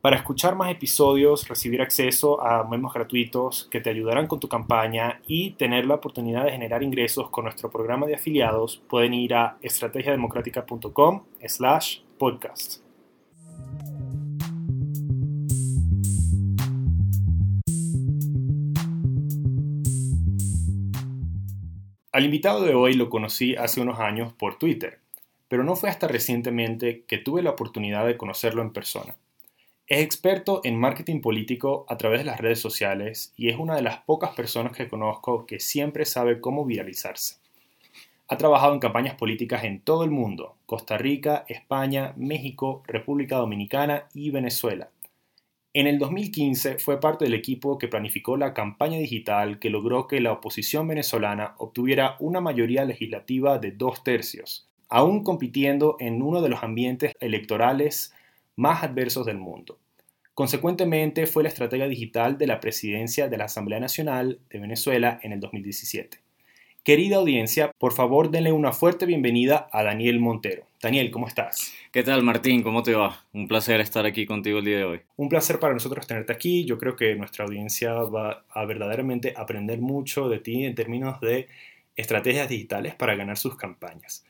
Para escuchar más episodios, recibir acceso a memos gratuitos que te ayudarán con tu campaña y tener la oportunidad de generar ingresos con nuestro programa de afiliados, pueden ir a estrategiademocrática.com slash podcast. Al invitado de hoy lo conocí hace unos años por Twitter, pero no fue hasta recientemente que tuve la oportunidad de conocerlo en persona. Es experto en marketing político a través de las redes sociales y es una de las pocas personas que conozco que siempre sabe cómo viralizarse. Ha trabajado en campañas políticas en todo el mundo, Costa Rica, España, México, República Dominicana y Venezuela. En el 2015 fue parte del equipo que planificó la campaña digital que logró que la oposición venezolana obtuviera una mayoría legislativa de dos tercios, aún compitiendo en uno de los ambientes electorales más adversos del mundo. Consecuentemente, fue la estrategia digital de la presidencia de la Asamblea Nacional de Venezuela en el 2017. Querida audiencia, por favor denle una fuerte bienvenida a Daniel Montero. Daniel, ¿cómo estás? ¿Qué tal, Martín? ¿Cómo te va? Un placer estar aquí contigo el día de hoy. Un placer para nosotros tenerte aquí. Yo creo que nuestra audiencia va a verdaderamente aprender mucho de ti en términos de estrategias digitales para ganar sus campañas.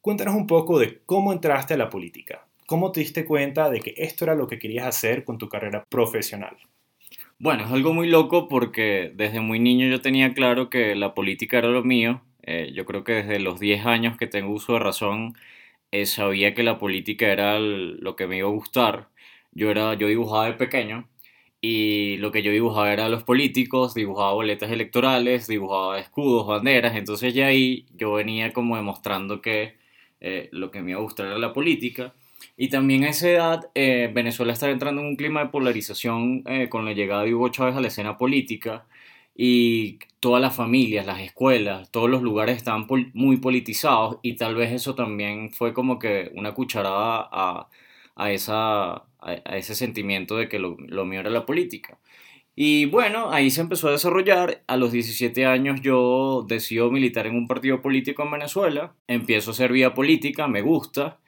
Cuéntanos un poco de cómo entraste a la política. ¿Cómo te diste cuenta de que esto era lo que querías hacer con tu carrera profesional? Bueno, es algo muy loco porque desde muy niño yo tenía claro que la política era lo mío. Eh, yo creo que desde los 10 años que tengo uso de razón eh, sabía que la política era lo que me iba a gustar. Yo, era, yo dibujaba de pequeño y lo que yo dibujaba era los políticos, dibujaba boletas electorales, dibujaba escudos, banderas, entonces ya ahí yo venía como demostrando que eh, lo que me iba a gustar era la política. Y también a esa edad eh, Venezuela estaba entrando en un clima de polarización eh, con la llegada de Hugo Chávez a la escena política y todas las familias, las escuelas, todos los lugares estaban muy politizados y tal vez eso también fue como que una cucharada a, a, esa, a, ese sentimiento de que lo, lo, mío era la política. Y bueno, ahí se empezó a desarrollar. A los 17 años yo decido militar en un partido político en Venezuela. Empiezo a hacer vía política, me gusta.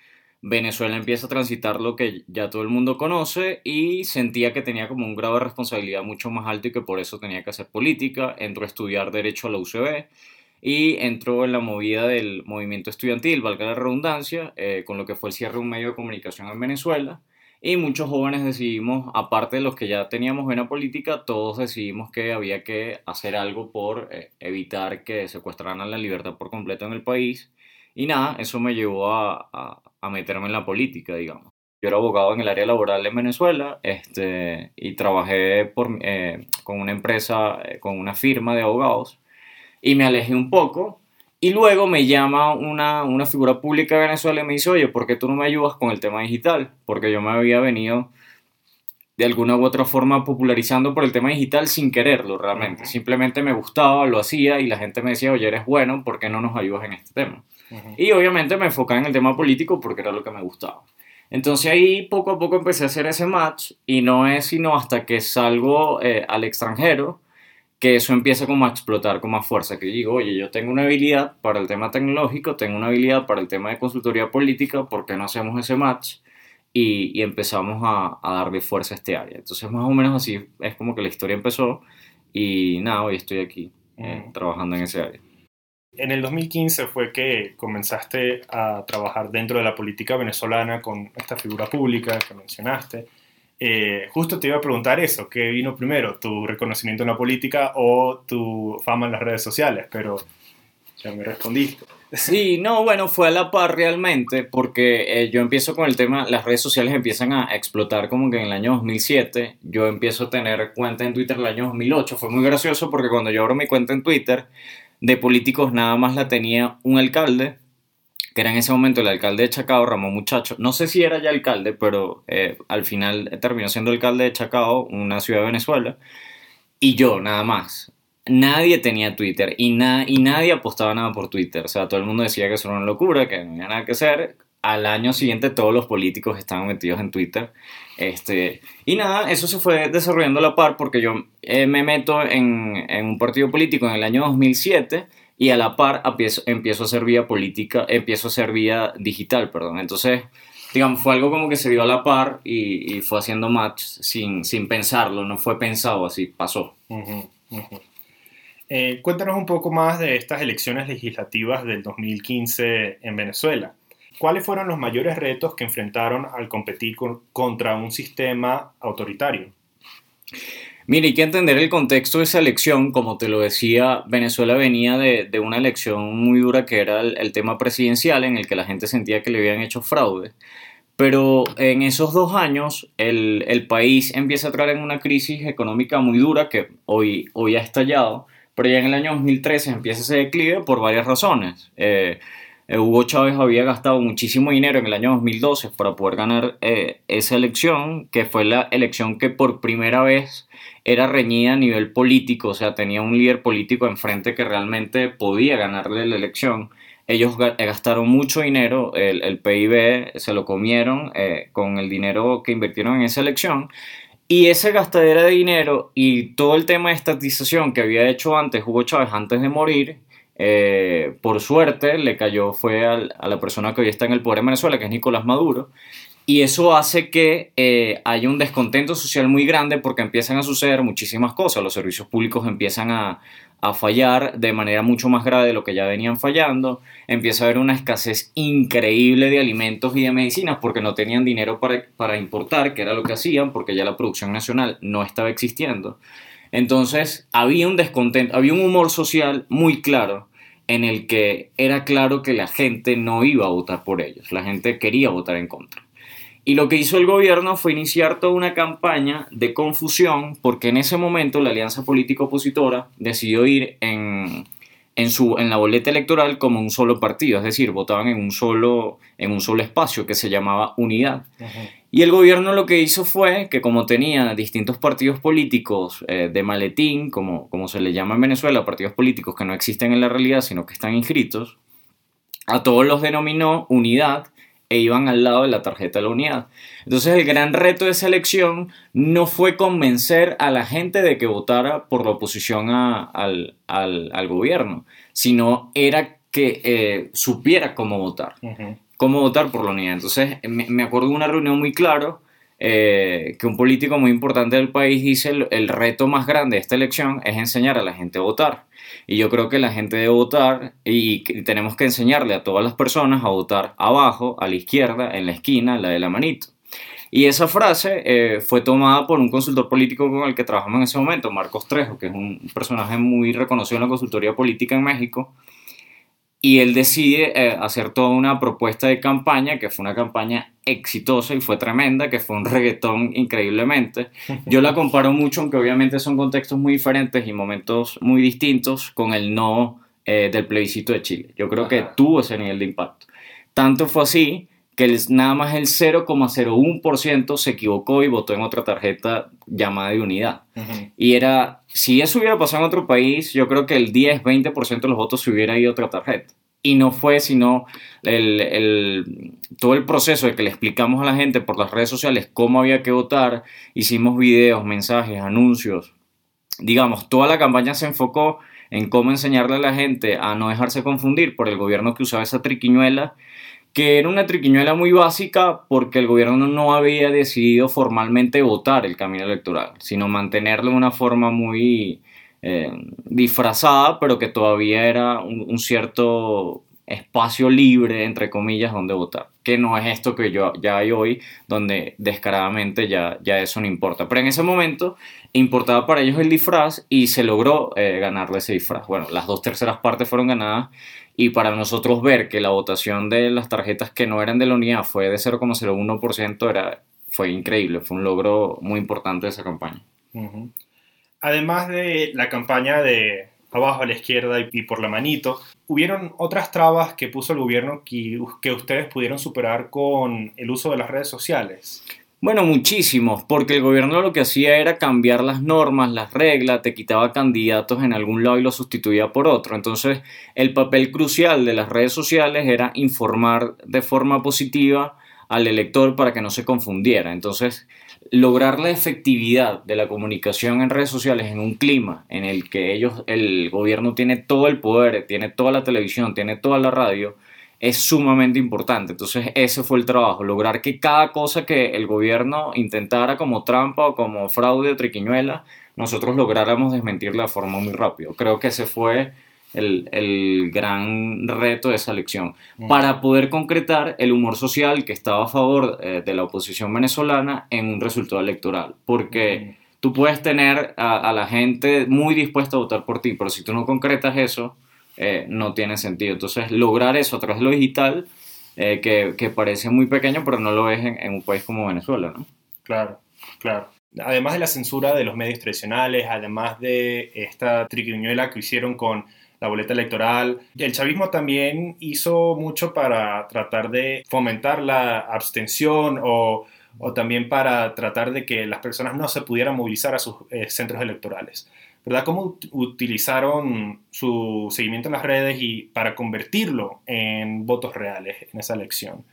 Venezuela empieza a transitar lo que ya todo el mundo conoce y sentía que tenía como un grado de responsabilidad mucho más alto y que por eso tenía que hacer política. Entró a estudiar Derecho a la UCB y entró en la movida del movimiento estudiantil, valga la redundancia, eh, con lo que fue el cierre de un medio de comunicación en Venezuela. Y muchos jóvenes decidimos, aparte de los que ya teníamos buena política, todos decidimos que había que hacer algo por eh, evitar que secuestraran la libertad por completo en el país. Y nada, eso me llevó a a meterme en la política, digamos. Yo era abogado en el área laboral en Venezuela este, y trabajé por, eh, con una empresa, eh, con una firma de abogados y me alejé un poco y luego me llama una, una figura pública de Venezuela y me dice, oye, ¿por qué tú no me ayudas con el tema digital? Porque yo me había venido de alguna u otra forma popularizando por el tema digital sin quererlo realmente. Simplemente me gustaba, lo hacía y la gente me decía, oye, eres bueno, ¿por qué no nos ayudas en este tema? Y obviamente me enfocaba en el tema político porque era lo que me gustaba. Entonces ahí poco a poco empecé a hacer ese match y no es sino hasta que salgo eh, al extranjero que eso empieza como a explotar con más fuerza, que digo, oye, yo tengo una habilidad para el tema tecnológico, tengo una habilidad para el tema de consultoría política, ¿por qué no hacemos ese match? Y, empezamos a, a, darle fuerza a este área. Entonces más o menos así es como que la historia empezó y nada, hoy estoy aquí eh, trabajando en ese área. En el 2015 fue que comenzaste a trabajar dentro de la política venezolana con esta figura pública que mencionaste. Eh, justo te iba a preguntar eso, ¿qué vino primero? ¿Tu reconocimiento en la política o tu fama en las redes sociales? Pero ya me respondiste. Sí, no, bueno, fue a la par realmente, porque eh, yo empiezo con el tema, las redes sociales empiezan a explotar como que en el año 2007, yo empiezo a tener cuenta en Twitter en el año 2008, fue muy gracioso porque cuando yo abro mi cuenta en Twitter, de políticos nada más la tenía un alcalde, que era en ese momento el alcalde de Chacao, Ramón Muchacho. No sé si era ya alcalde, pero eh, al final terminó siendo alcalde de Chacao, una ciudad de Venezuela. y yo, nada más. Nadie tenía Twitter y, y nadie apostaba nada por Twitter. O sea, todo el mundo decía que eso era una locura, que no había nada que hacer. Al año siguiente todos los políticos estaban metidos en Twitter. Este, y nada, eso se fue desarrollando a la par porque yo eh, me meto en, en, un partido político en el año 2007 y a la par empiezo, empiezo a hacer vía política, empiezo a hacer vía digital, perdón. Entonces, digamos, fue algo como que se dio a la par y, fue haciendo match sin, sin, pensarlo, no fue pensado así, pasó. Eh, cuéntanos un poco más de estas elecciones legislativas del 2015 en Venezuela. ¿Cuáles fueron los mayores retos que enfrentaron al competir con, contra un sistema autoritario? Mire, hay que entender el contexto de esa elección. Como te lo decía, Venezuela venía de, de una elección muy dura que era el, el, tema presidencial en el que la gente sentía que le habían hecho fraude. Pero en esos dos años el, el país empieza a entrar en una crisis económica muy dura que hoy, hoy ha estallado, pero ya en el año 2013 empieza ese declive por varias razones. Eh, eh, Hugo Chávez había gastado muchísimo dinero en el año 2012 para poder ganar eh, esa elección, que fue la elección que por primera vez era reñida a nivel político, o sea, tenía un líder político enfrente que realmente podía ganarle la elección. Ellos gastaron mucho dinero, el, el PIB se lo comieron eh, con el dinero que invirtieron en esa elección. Y esa gastadera de dinero y todo el tema de estatización que había hecho antes Hugo Chávez antes de morir, eh, por suerte le cayó fue al, a la persona que hoy está en el poder en Venezuela, que es Nicolás Maduro, y eso hace que eh, haya un descontento social muy grande porque empiezan a suceder muchísimas cosas, los servicios públicos empiezan a, fallar de manera mucho más grave de lo que ya venían fallando, empieza a haber una escasez increíble de alimentos y de medicinas porque no tenían dinero para, para importar, que era lo que hacían, porque ya la producción nacional no estaba existiendo. Entonces había un descontento, había un humor social muy claro en el que era claro que la gente no iba a votar por ellos, la gente quería votar en contra. Y lo que hizo el gobierno fue iniciar toda una campaña de confusión porque en ese momento la alianza política opositora decidió ir en, en, su, en la boleta electoral como un solo partido, es decir, votaban en un solo, en un solo espacio que se llamaba Unidad. -huh. Y el gobierno lo que hizo fue que como tenía distintos partidos políticos eh, de maletín, como, como se le llama en Venezuela, partidos políticos que no existen en la realidad, sino que están inscritos, a todos los denominó unidad e iban al lado de la tarjeta de la unidad. Entonces el gran reto de esa elección no fue convencer a la gente de que votara por la oposición a, al, al, al, gobierno, sino era que eh, supiera cómo votar. Uh -huh cómo votar por la unidad. Entonces, me, me acuerdo de una reunión muy claro eh, que un político muy importante del país dice el, el, reto más grande de esta elección es enseñar a la gente a votar. Y yo creo que la gente debe votar y, y tenemos que enseñarle a todas las personas a votar abajo, a la izquierda, en la esquina, la de la manito. Y esa frase eh, fue tomada por un consultor político con el que trabajamos en ese momento, Marcos Trejo, que es un personaje muy reconocido en la consultoría política en México y él decide eh, hacer toda una propuesta de campaña, que fue una campaña exitosa y fue tremenda, que fue un reggaetón increíblemente. Yo la comparo mucho, aunque obviamente son contextos muy diferentes y momentos muy distintos, con el no eh, del plebiscito de Chile. Yo creo Ajá. que tuvo ese nivel de impacto. Tanto fue así que el, nada más el 0,01% se equivocó y votó en otra tarjeta llamada de unidad. Uh -huh. Y era, si eso hubiera pasado en otro país, yo creo que el 10-20% de los votos se hubiera ido a otra tarjeta. Y no fue sino el, el, todo el proceso de que le explicamos a la gente por las redes sociales cómo había que votar, hicimos videos, mensajes, anuncios. Digamos, toda la campaña se enfocó en cómo enseñarle a la gente a no dejarse confundir por el gobierno que usaba esa triquiñuela que era una triquiñuela muy básica porque el gobierno no había decidido formalmente votar el camino electoral, sino mantenerlo de una forma muy eh, disfrazada, pero que todavía era un, cierto espacio libre, entre comillas, donde votar. Que no es esto que yo, ya hay hoy, donde descaradamente ya, ya eso no importa. Pero en ese momento importaba para ellos el disfraz y se logró eh, ganarle ese disfraz. Bueno, las dos terceras partes fueron ganadas y para nosotros ver que la votación de las tarjetas que no eran de la unidad fue de 0,01% era, fue increíble, fue un logro muy importante de esa campaña. Uh -huh. Además de la campaña de abajo a la izquierda y por la manito, ¿hubieron otras trabas que puso el gobierno que, que ustedes pudieron superar con el uso de las redes sociales? Bueno, muchísimos, porque el gobierno lo que hacía era cambiar las normas, las reglas, te quitaba candidatos en algún lado y los sustituía por otro. Entonces, el papel crucial de las redes sociales era informar de forma positiva al elector para que no se confundiera. Entonces, lograr la efectividad de la comunicación en redes sociales en un clima en el que ellos, el gobierno tiene todo el poder, tiene toda la televisión, tiene toda la radio, es sumamente importante. Entonces ese fue el trabajo, lograr que cada cosa que el gobierno intentara como trampa o como fraude o triquiñuela, nosotros lográramos desmentirla de forma muy rápido. Creo que ese fue el, gran reto de esa elección, mm. para poder concretar el humor social que estaba a favor eh, de la oposición venezolana en un resultado electoral. Porque mm. tú puedes tener a, la gente muy dispuesta a votar por ti, pero si tú no concretas eso, eh, no tiene sentido. Entonces, lograr eso a través de lo digital, eh, que, parece muy pequeño, pero no lo es en, un país como Venezuela, ¿no? Claro, claro. Además de la censura de los medios tradicionales, además de esta triquiñuela que hicieron con la boleta electoral. El chavismo también hizo mucho para tratar de fomentar la abstención o, también para tratar de que las personas no se pudieran movilizar a sus eh, centros electorales. ¿Verdad? ¿Cómo utilizaron su seguimiento en las redes y para convertirlo en votos reales en esa elección?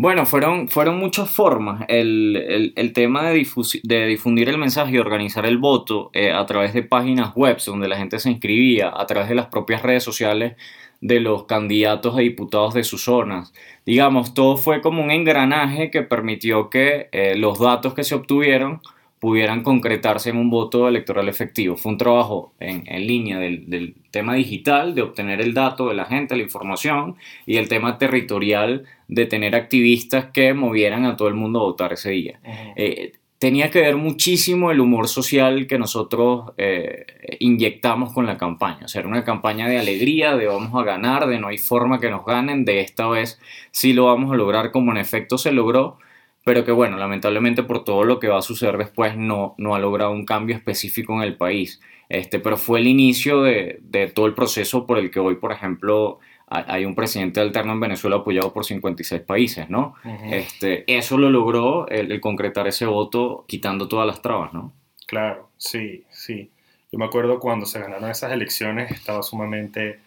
Bueno, fueron, fueron muchas formas. El, tema de, de, difundir el mensaje y organizar el voto eh, a través de páginas web donde la gente se inscribía, a través de las propias redes sociales de los candidatos a diputados de sus zonas. Digamos, todo fue como un engranaje que permitió que eh, los datos que se obtuvieron pudieran concretarse en un voto electoral efectivo. Fue un trabajo en, línea del, tema digital, de obtener el dato de la gente, la información, y el tema territorial de tener activistas que movieran a todo el mundo a votar ese día. Eh, tenía que ver muchísimo el humor social que nosotros eh, inyectamos con la campaña. O sea, era una campaña de alegría, de vamos a ganar, de no hay forma que nos ganen, de esta vez sí lo vamos a lograr como en efecto se logró pero que bueno, lamentablemente por todo lo que va a suceder después no, no ha logrado un cambio específico en el país. Este, pero fue el inicio de, todo el proceso por el que hoy, por ejemplo, hay un presidente alterno en Venezuela apoyado por 56 países, ¿no? este, eso lo logró el, concretar ese voto quitando todas las trabas, ¿no? Claro, sí, sí. Yo me acuerdo cuando se ganaron esas elecciones, estaba sumamente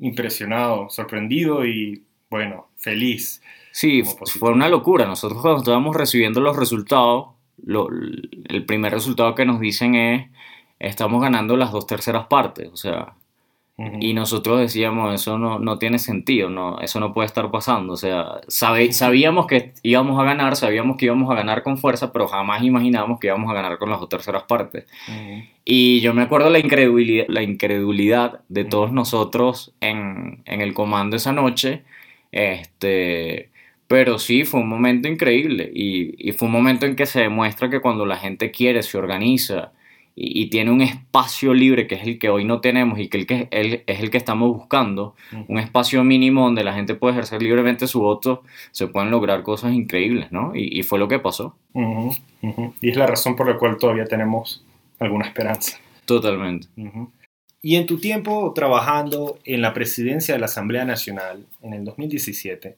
impresionado, sorprendido y, bueno, feliz. Sí, fue una locura. Nosotros cuando estábamos recibiendo los resultados, el primer resultado que nos dicen es, estamos ganando las dos terceras partes. O sea, y nosotros decíamos, eso no, no, tiene sentido, no, eso no puede estar pasando. O sea, sabíamos que íbamos a ganar, sabíamos que íbamos a ganar con fuerza, pero jamás imaginábamos que íbamos a ganar con las dos terceras partes. Y yo me acuerdo la incredulidad, la incredulidad de todos nosotros en, en el comando esa noche. Este, pero sí, fue un momento increíble y, fue un momento en que se demuestra que cuando la gente quiere, se organiza y, tiene un espacio libre que es el que hoy no tenemos y que, el que es el que estamos buscando, un espacio mínimo donde la gente puede ejercer libremente su voto, se pueden lograr cosas increíbles, ¿no? Y, fue lo que pasó. Y es la razón por la cual todavía tenemos alguna esperanza. Totalmente. Y en tu tiempo trabajando en la presidencia de la Asamblea Nacional en el 2017,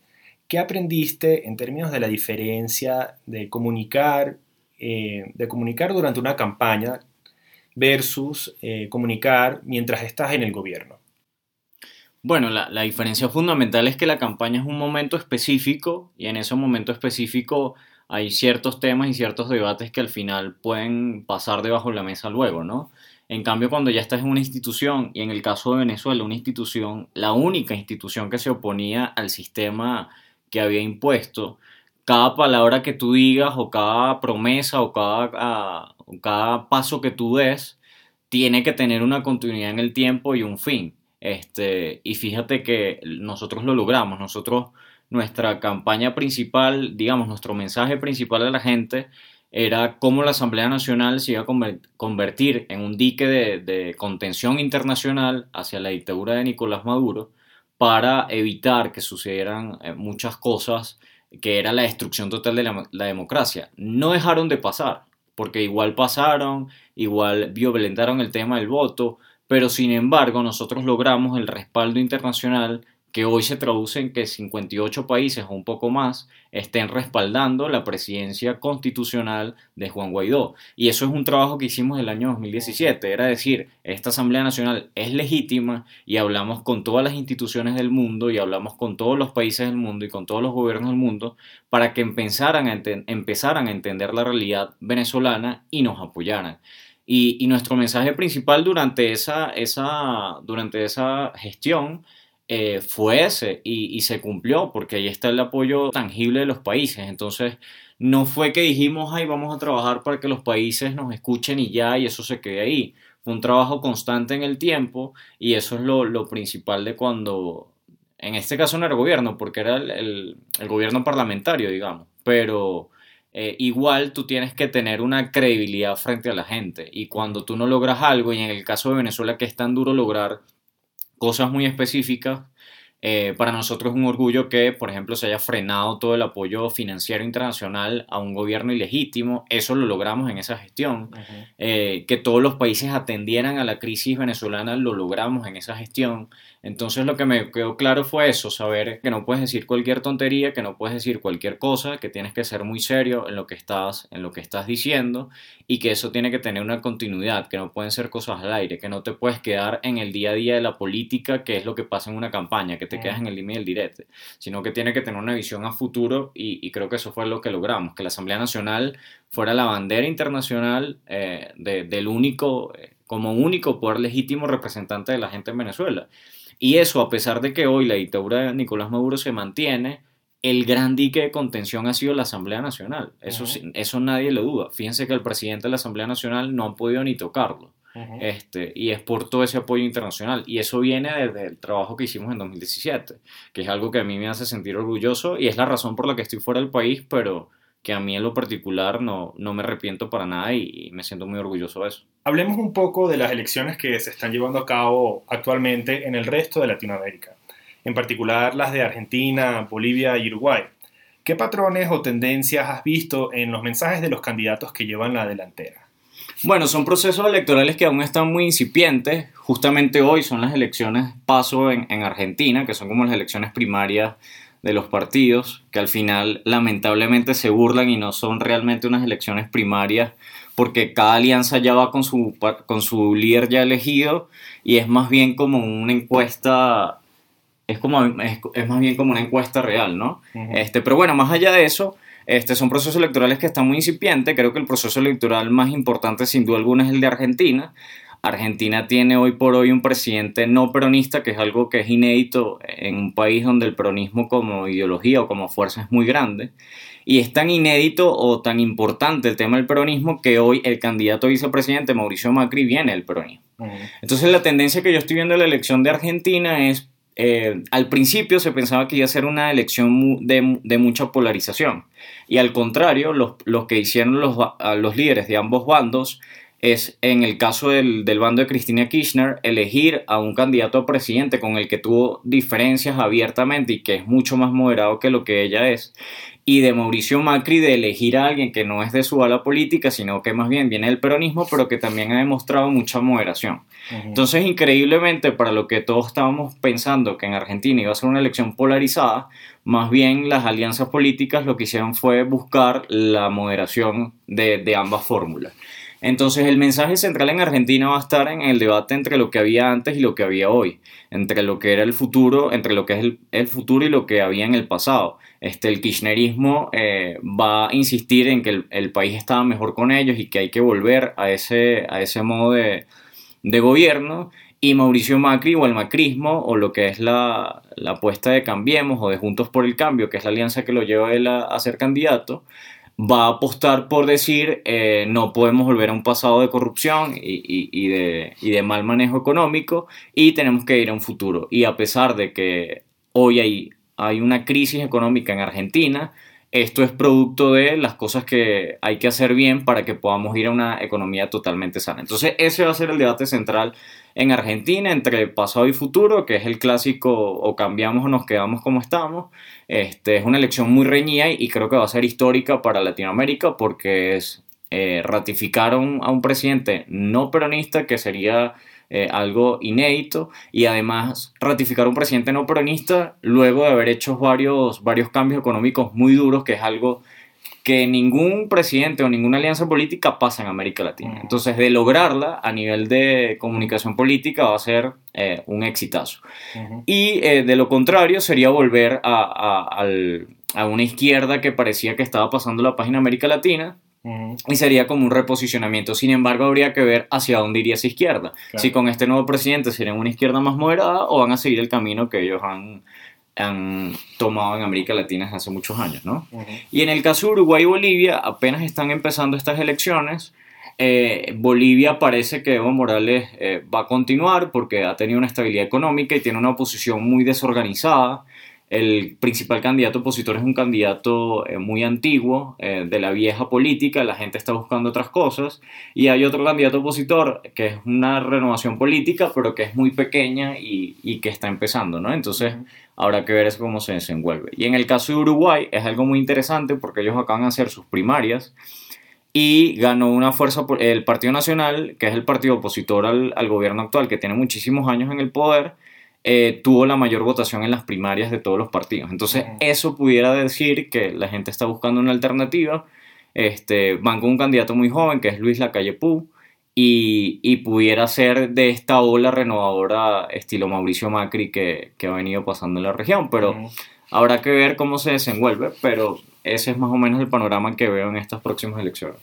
¿Qué aprendiste en términos de la diferencia de comunicar, eh, de comunicar durante una campaña versus eh, comunicar mientras estás en el gobierno? Bueno, la, la, diferencia fundamental es que la campaña es un momento específico y en ese momento específico hay ciertos temas y ciertos debates que al final pueden pasar debajo de la mesa luego, ¿no? En cambio, cuando ya estás en una institución, y en el caso de Venezuela, una institución, la única institución que se oponía al sistema que había impuesto, cada palabra que tú digas o cada promesa o cada, ah, cada paso que tú des tiene que tener una continuidad en el tiempo y un fin. Este, y fíjate que nosotros lo logramos, nosotros, nuestra campaña principal, digamos, nuestro mensaje principal a la gente era cómo la Asamblea Nacional se iba a convertir en un dique de, de contención internacional hacia la dictadura de Nicolás Maduro para evitar que sucedieran eh, muchas cosas que era la destrucción total de la, democracia. No dejaron de pasar, porque igual pasaron, igual violentaron el tema del voto, pero sin embargo nosotros logramos el respaldo internacional que hoy se traduce en que 58 países o un poco más estén respaldando la presidencia constitucional de Juan Guaidó. Y eso es un trabajo que hicimos el año 2017, era decir, esta Asamblea Nacional es legítima y hablamos con todas las instituciones del mundo y hablamos con todos los países del mundo y con todos los gobiernos del mundo para que empezaran a, empezaran a entender la realidad venezolana y nos apoyaran. Y, nuestro mensaje principal durante esa, esa, durante esa gestión eh, fue ese y, se cumplió porque ahí está el apoyo tangible de los países. Entonces, no fue que dijimos, ay, vamos a trabajar para que los países nos escuchen y ya, y eso se quede ahí. Fue un trabajo constante en el tiempo y eso es lo, lo principal de cuando, en este caso no era gobierno, porque era el, el, gobierno parlamentario, digamos, pero eh, igual tú tienes que tener una credibilidad frente a la gente y cuando tú no logras algo, y en el caso de Venezuela que es tan duro lograr cosas muy específicas. Eh, para nosotros es un orgullo que, por ejemplo, se haya frenado todo el apoyo financiero internacional a un gobierno ilegítimo. Eso lo logramos en esa gestión. Eh, que todos los países atendieran a la crisis venezolana, lo logramos en esa gestión. Entonces lo que me quedó claro fue eso, saber que no puedes decir cualquier tontería, que no puedes decir cualquier cosa, que tienes que ser muy serio en lo que estás, en lo que estás diciendo y que eso tiene que tener una continuidad, que no pueden ser cosas al aire, que no te puedes quedar en el día a día de la política, que es lo que pasa en una campaña, que te quedas en el límite del directo, sino que tiene que tener una visión a futuro y, creo que eso fue lo que logramos, que la Asamblea Nacional fuera la bandera internacional eh, del único, eh, como único poder legítimo representante de la gente en Venezuela. Y eso, a pesar de que hoy la dictadura de Nicolás Maduro se mantiene, el gran dique de contención ha sido la Asamblea Nacional. Eso, eso nadie lo duda. Fíjense que el presidente de la Asamblea Nacional no ha podido ni tocarlo. Este, y es por todo ese apoyo internacional. Y eso viene desde el trabajo que hicimos en 2017, que es algo que a mí me hace sentir orgulloso y es la razón por la que estoy fuera del país, pero que a mí en lo particular no, no me arrepiento para nada y, me siento muy orgulloso de eso. Hablemos un poco de las elecciones que se están llevando a cabo actualmente en el resto de Latinoamérica, en particular las de Argentina, Bolivia y Uruguay. ¿Qué patrones o tendencias has visto en los mensajes de los candidatos que llevan la delantera? Bueno, son procesos electorales que aún están muy incipientes. Justamente hoy son las elecciones paso en, en Argentina, que son como las elecciones primarias de los partidos, que al final lamentablemente se burlan y no son realmente unas elecciones primarias, porque cada alianza ya va con su, con su líder ya elegido y es más bien como una encuesta, es, como, es, más bien como una encuesta real, ¿no? este, pero bueno, más allá de eso, este, son procesos electorales que están muy incipientes, creo que el proceso electoral más importante sin duda alguna es el de Argentina, Argentina tiene hoy por hoy un presidente no peronista, que es algo que es inédito en un país donde el peronismo como ideología o como fuerza es muy grande. Y es tan inédito o tan importante el tema del peronismo que hoy el candidato a vicepresidente Mauricio Macri viene del peronismo. Entonces la tendencia que yo estoy viendo en la elección de Argentina es, eh, al principio se pensaba que iba a ser una elección de, mucha polarización. Y al contrario, los, que hicieron los, los líderes de ambos bandos es, en el caso del, bando de Cristina Kirchner, elegir a un candidato a presidente con el que tuvo diferencias abiertamente y que es mucho más moderado que lo que ella es, y de Mauricio Macri de elegir a alguien que no es de su ala política, sino que más bien viene del peronismo, pero que también ha demostrado mucha moderación. Entonces, increíblemente, para lo que todos estábamos pensando que en Argentina iba a ser una elección polarizada, más bien las alianzas políticas lo que hicieron fue buscar la moderación de, de ambas fórmulas. Entonces el mensaje central en Argentina va a estar en el debate entre lo que había antes y lo que había hoy, entre lo que era el futuro, entre lo que es el, futuro y lo que había en el pasado. Este, el kirchnerismo eh, va a insistir en que el, país estaba mejor con ellos y que hay que volver a ese, a ese modo de, gobierno. Y Mauricio Macri o el macrismo o lo que es la, apuesta de Cambiemos o de Juntos por el Cambio, que es la alianza que lo lleva él a ser candidato, va a apostar por decir eh, no podemos volver a un pasado de corrupción y, de, mal manejo económico y tenemos que ir a un futuro. Y a pesar de que hoy hay, hay una crisis económica en Argentina, esto es producto de las cosas que hay que hacer bien para que podamos ir a una economía totalmente sana. Entonces ese va a ser el debate central en Argentina entre pasado y futuro, que es el clásico o cambiamos o nos quedamos como estamos. Este, es una elección muy reñida y creo que va a ser histórica para Latinoamérica porque eh, ratificaron a un presidente no peronista que sería eh, algo inédito y además ratificar un presidente no peronista luego de haber hecho varios, varios cambios económicos muy duros, que es algo que ningún presidente o ninguna alianza política pasa en América Latina. Entonces, de lograrla a nivel de comunicación política va a ser eh, un exitazo. Y eh, de lo contrario sería volver a, a, una izquierda que parecía que estaba pasando la página América Latina, y sería como un reposicionamiento. Sin embargo, habría que ver hacia dónde iría esa izquierda. Si con este nuevo presidente serían una izquierda más moderada o van a seguir el camino que ellos han, han tomado en América Latina desde hace muchos años, ¿no? Y en el caso de Uruguay y Bolivia, apenas están empezando estas elecciones. Eh, Bolivia parece que Evo Morales eh, va a continuar porque ha tenido una estabilidad económica y tiene una oposición muy desorganizada. El principal candidato opositor es un candidato eh, muy antiguo, eh, de la vieja política, la gente está buscando otras cosas. Y hay otro candidato opositor que es una renovación política, pero que es muy pequeña y, y que está empezando, ¿no? Entonces habrá que ver cómo se desenvuelve. Y en el caso de Uruguay es algo muy interesante porque ellos acaban de hacer sus primarias y ganó una fuerza, el Partido Nacional, que es el partido opositor al, al gobierno actual, que tiene muchísimos años en el poder eh, tuvo la mayor votación en las primarias de todos los partidos. Entonces, eso pudiera decir que la gente está buscando una alternativa. Este, van con un candidato muy joven, que es Luis Lacalle Pou, y, y pudiera ser de esta ola renovadora estilo Mauricio Macri que, que ha venido pasando en la región. Pero habrá que ver cómo se desenvuelve, pero ese es más o menos el panorama que veo en estas próximas elecciones.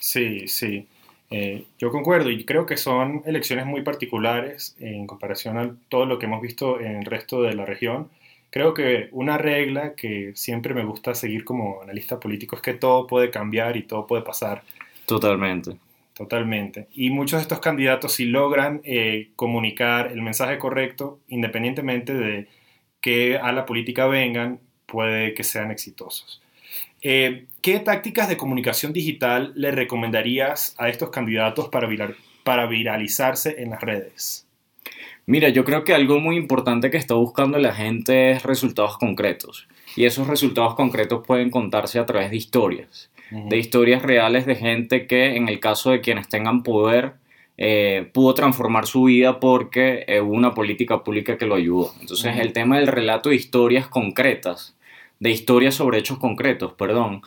Sí, sí. Eh, yo concuerdo y creo que son elecciones muy particulares en comparación a todo lo que hemos visto en el resto de la región. Creo que una regla que siempre me gusta seguir como analista político es que todo puede cambiar y todo puede pasar. Totalmente. Totalmente. Y muchos de estos candidatos si logran eh, comunicar el mensaje correcto, independientemente de que a la política vengan, puede que sean exitosos. Eh, ¿Qué tácticas de comunicación digital le recomendarías a estos candidatos para, para viralizarse en las redes? Mira, yo creo que algo muy importante que está buscando la gente es resultados concretos. Y esos resultados concretos pueden contarse a través de historias, de historias reales de gente que en el caso de quienes tengan poder eh, pudo transformar su vida porque eh, hubo una política pública que lo ayudó. Entonces el tema del relato de historias concretas de historias sobre hechos concretos, perdón.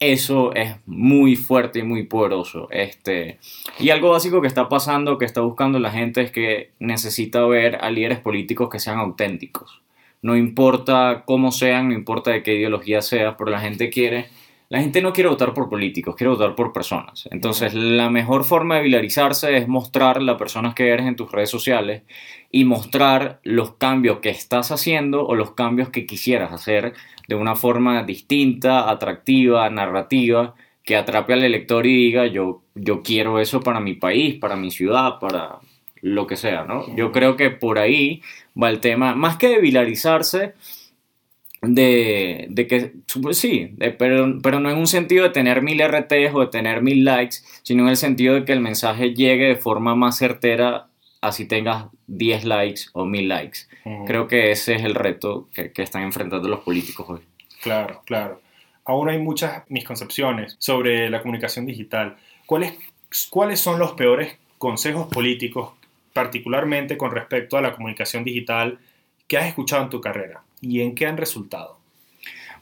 Eso es muy fuerte y muy poderoso. Este, y algo básico que está pasando, que está buscando la gente, es que necesita ver a líderes políticos que sean auténticos. No importa cómo sean, no importa de qué ideología sea, pero la gente quiere la gente no quiere votar por políticos, quiere votar por personas. Entonces, la mejor forma de viralizarse es mostrar las personas que eres en tus redes sociales y mostrar los cambios que estás haciendo o los cambios que quisieras hacer de una forma distinta, atractiva, narrativa, que atrape al elector y diga yo, yo quiero eso para mi país, para mi ciudad, para lo que sea, ¿no? Yo creo que por ahí va el tema, más que de viralizarse, de, de que, sí, pero, pero no en un sentido de tener mil RTs o de tener mil likes, sino en el sentido de que el mensaje llegue de forma más certera así tengas 10 likes o 1000 likes. Creo que ese es el reto que, que, están enfrentando los políticos hoy. Claro, claro. Aún hay muchas misconcepciones sobre la comunicación digital. ¿Cuáles, ¿Cuáles son los peores consejos políticos, particularmente con respecto a la comunicación digital, que has escuchado en tu carrera y en qué han resultado?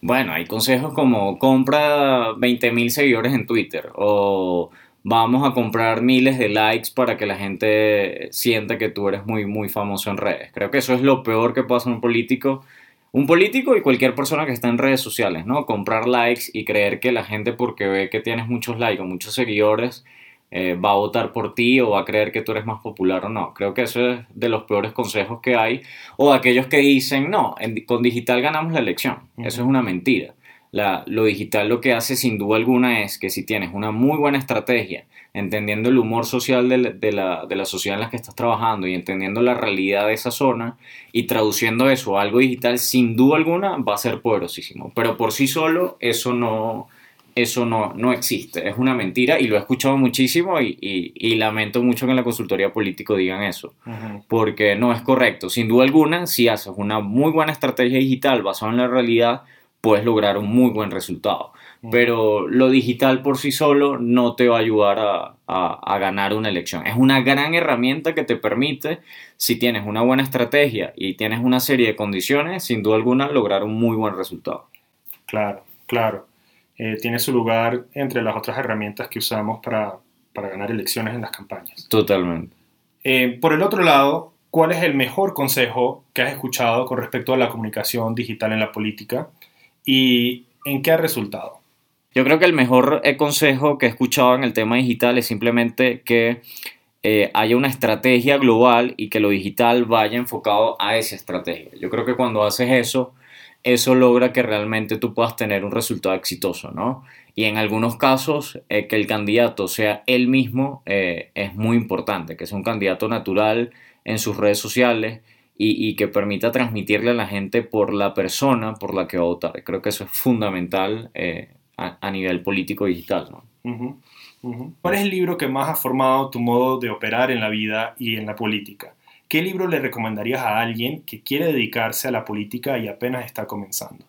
Bueno, hay consejos como compra 20.000 seguidores en Twitter o vamos a comprar miles de likes para que la gente sienta que tú eres muy, muy famoso en redes. Creo que eso es lo peor que pasa en un político. Un político y cualquier persona que está en redes sociales, ¿no? Comprar likes y creer que la gente porque ve que tienes muchos likes o muchos seguidores eh, va a votar por ti o va a creer que tú eres más popular o no. Creo que eso es de los peores consejos que hay. O aquellos que dicen, no, con digital ganamos la elección. Eso es una mentira lo digital lo que hace sin duda alguna es que si tienes una muy buena estrategia, entendiendo el humor social de la, sociedad en la que estás trabajando y entendiendo la realidad de esa zona y traduciendo eso a algo digital, sin duda alguna va a ser poderosísimo. Pero por sí solo eso no, eso no, no existe, es una mentira y lo he escuchado muchísimo y, lamento mucho que en la consultoría político digan eso, porque no es correcto. Sin duda alguna, si haces una muy buena estrategia digital basada en la realidad, puedes lograr un muy buen resultado. Pero lo digital por sí solo no te va a ayudar a, a, ganar una elección. Es una gran herramienta que te permite, si tienes una buena estrategia y tienes una serie de condiciones, sin duda alguna lograr un muy buen resultado. Claro, claro. Eh, tiene su lugar entre las otras herramientas que usamos para, para ganar elecciones en las campañas. Totalmente. Eh, por el otro lado, ¿cuál es el mejor consejo que has escuchado con respecto a la comunicación digital en la política y en qué ha resultado? Yo creo que el mejor eh, consejo que he escuchado en el tema digital es simplemente que haya una estrategia global y que lo digital vaya enfocado a esa estrategia. Yo creo que cuando haces eso, eso logra que realmente tú puedas tener un resultado exitoso, ¿no? Y en algunos casos, eh, que el candidato sea él mismo eh, es muy importante, que sea un candidato natural en sus redes sociales y, que permita transmitirle a la gente por la persona por la que va a votar. Creo que eso es fundamental eh, a, nivel político digital. ¿Cuál es el libro que más ha formado tu modo de operar en la vida y en la política? ¿Qué libro le recomendarías a alguien que quiere dedicarse a la política y apenas está comenzando?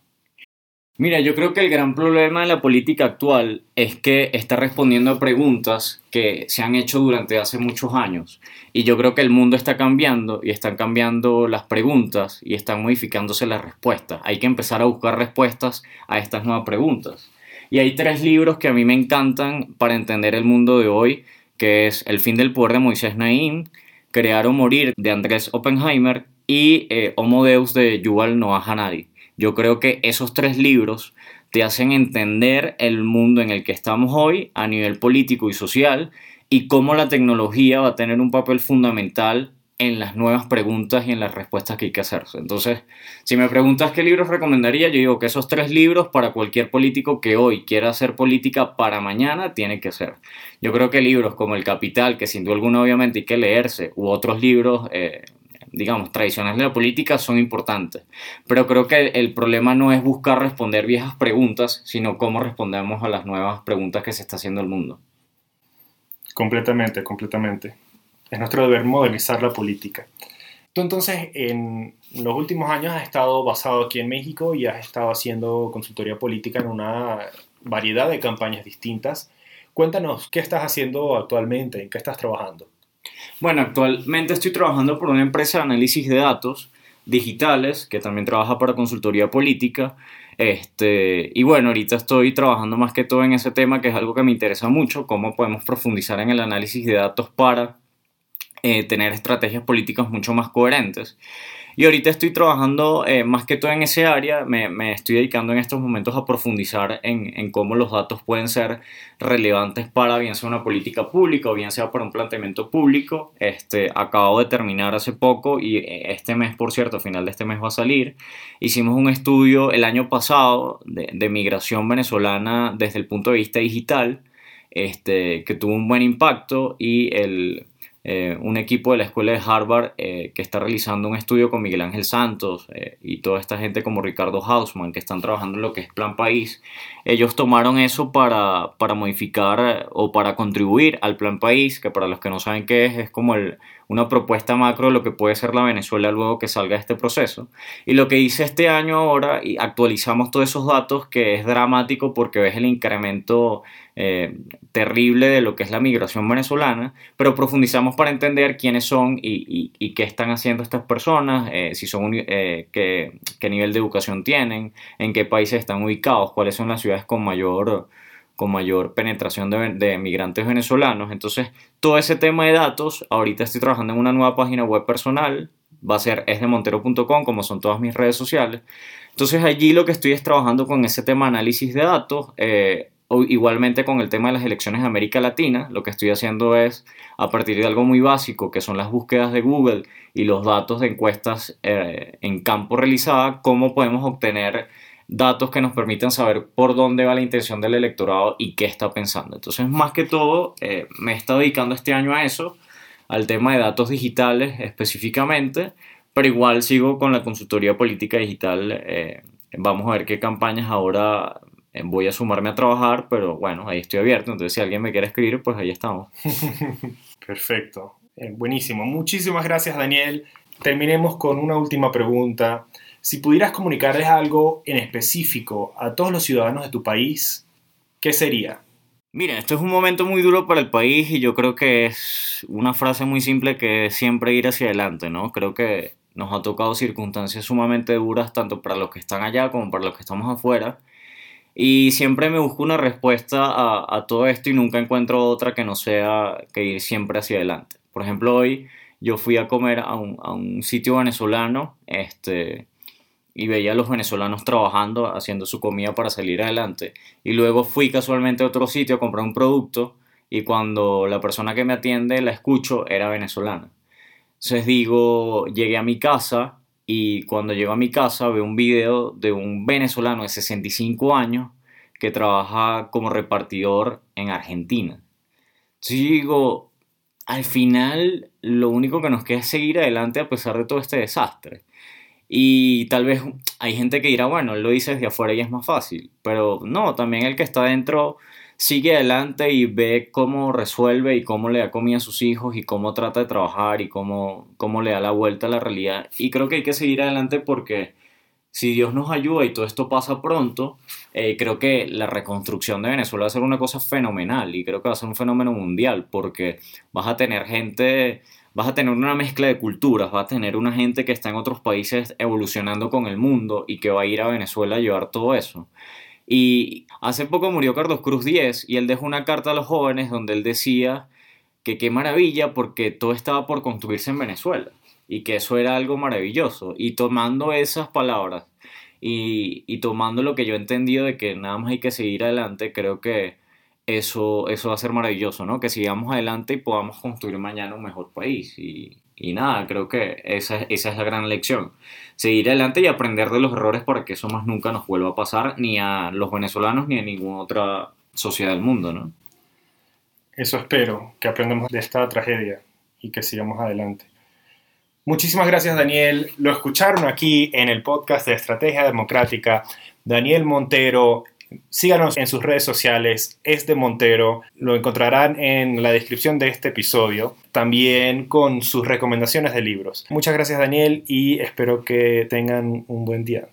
Mira, yo creo que el gran problema de la política actual es que está respondiendo a preguntas que se han hecho durante hace muchos años. Y yo creo que el mundo está cambiando y están cambiando las preguntas y están modificándose las respuestas. Hay que empezar a buscar respuestas a estas nuevas preguntas. Y hay tres libros que a mí me encantan para entender el mundo de hoy, que es El fin del poder de Moisés Naim, Crear o Morir de Andrés Oppenheimer y eh, Homo Deus de Yuval Noah Harari. Yo creo que esos tres libros te hacen entender el mundo en el que estamos hoy a nivel político y social y cómo la tecnología va a tener un papel fundamental en las nuevas preguntas y en las respuestas que hay que hacerse. Entonces, si me preguntas qué libros recomendaría, yo digo que esos tres libros para cualquier político que hoy quiera hacer política para mañana tiene que ser. Yo creo que libros como El Capital, que sin duda alguna obviamente hay que leerse, u otros libros, eh, digamos, tradicionales de la política son importantes. Pero creo que el problema no es buscar responder viejas preguntas, sino cómo respondemos a las nuevas preguntas que se está haciendo el mundo. Completamente, completamente es nuestro deber modernizar la política. Tú entonces en los últimos años has estado basado aquí en México y has estado haciendo consultoría política en una variedad de campañas distintas. Cuéntanos, ¿qué estás haciendo actualmente? ¿En qué estás trabajando? Bueno, actualmente estoy trabajando por una empresa de análisis de datos digitales que también trabaja para consultoría política. Este, y bueno, ahorita estoy trabajando más que todo en ese tema, que es algo que me interesa mucho, cómo podemos profundizar en el análisis de datos para eh, tener estrategias políticas mucho más coherentes. Y ahorita estoy trabajando eh, más que todo en ese área, me, estoy dedicando en estos momentos a profundizar en, cómo los datos pueden ser relevantes para bien sea una política pública o bien sea para un planteamiento público. Este, acabo de terminar hace poco y eh, este mes, por cierto, a final de este mes va a salir. Hicimos un estudio el año pasado de, de migración venezolana desde el punto de vista digital, este, que tuvo un buen impacto y el eh, un equipo de la escuela de Harvard eh, que está realizando un estudio con Miguel Ángel Santos eh, y toda esta gente como Ricardo Hausman que están trabajando en lo que es Plan País. Ellos tomaron eso para, para modificar o para contribuir al Plan País, que para los que no saben qué es, es como el, una propuesta macro de lo que puede ser la Venezuela luego que salga este proceso. Y lo que hice este año ahora, y actualizamos todos esos datos, que es dramático porque ves el incremento eh, terrible de lo que es la migración venezolana, pero profundizamos para entender quiénes son y, qué están haciendo estas personas, eh, si son eh, qué, qué nivel de educación tienen, en qué países están ubicados, cuáles son las ciudades con mayor con mayor penetración de, migrantes venezolanos. Entonces, todo ese tema de datos, ahorita estoy trabajando en una nueva página web personal, va a ser esdemontero.com, como son todas mis redes sociales. Entonces, allí lo que estoy es trabajando con ese tema de análisis de datos. Eh, igualmente con el tema de las elecciones de América Latina, lo que estoy haciendo es, a partir de algo muy básico, que son las búsquedas de Google y los datos de encuestas eh, en campo realizadas, cómo podemos obtener datos que nos permitan saber por dónde va la intención del electorado y qué está pensando. Entonces, más que todo, eh, me he estado dedicando este año a eso, al tema de datos digitales específicamente, pero igual sigo con la consultoría política digital. Eh, vamos a ver qué campañas ahora voy a sumarme a trabajar, pero bueno, ahí estoy abierto. Entonces, si alguien me quiere escribir, pues ahí estamos. Perfecto. buenísimo. Muchísimas gracias, Daniel. Terminemos con una última pregunta Si pudieras comunicarles algo en específico a todos los ciudadanos de tu país, ¿qué sería? Mira, esto es un momento muy duro para el país y yo creo que es una frase muy simple que es siempre ir hacia adelante, ¿no? Creo que nos ha tocado circunstancias sumamente duras tanto para los que están allá como para los que estamos afuera. Y siempre me busco una respuesta a, todo esto y nunca encuentro otra que no sea que ir siempre hacia adelante. Por ejemplo, hoy yo fui a comer a un, a un sitio venezolano, este, y veía a los venezolanos trabajando, haciendo su comida para salir adelante. Y luego fui casualmente a otro sitio a comprar un producto y cuando la persona que me atiende la escucho era venezolana. Entonces digo, llegué a mi casa y cuando llego a mi casa veo un video de un venezolano de 65 años que trabaja como repartidor en Argentina. Entonces digo, al final lo único que nos queda es seguir adelante a pesar de todo este desastre. Y tal vez hay gente que dirá, bueno, él lo dice desde afuera y es más fácil, pero no, también el que está dentro sigue adelante y ve cómo resuelve y cómo le da comida a sus hijos y cómo trata de trabajar y cómo, cómo le da la vuelta a la realidad. Y creo que hay que seguir adelante porque si Dios nos ayuda y todo esto pasa pronto, eh, creo que la reconstrucción de Venezuela va a ser una cosa fenomenal y creo que va a ser un fenómeno mundial porque vas a tener gente vas a tener una mezcla de culturas, vas a tener una gente que está en otros países evolucionando con el mundo y que va a ir a Venezuela a llevar todo eso. Y hace poco murió Carlos Cruz Díez y él dejó una carta a los jóvenes donde él decía que qué maravilla porque todo estaba por construirse en Venezuela y que eso era algo maravilloso. Y tomando esas palabras y, y tomando lo que yo he entendido de que nada más hay que seguir adelante, creo que eso, eso va a ser maravilloso, ¿no? Que sigamos adelante y podamos construir mañana un mejor país. Y, nada, creo que esa, esa es la gran lección. Seguir adelante y aprender de los errores para que eso más nunca nos vuelva a pasar ni a los venezolanos ni a ninguna otra sociedad del mundo, ¿no? Eso espero, que aprendamos de esta tragedia y que sigamos adelante. Muchísimas gracias Daniel. Lo escucharon aquí en el podcast de Estrategia Democrática. Daniel Montero Síganos en sus redes sociales, es de Montero, lo encontrarán en la descripción de este episodio, también con sus recomendaciones de libros. Muchas gracias Daniel y espero que tengan un buen día.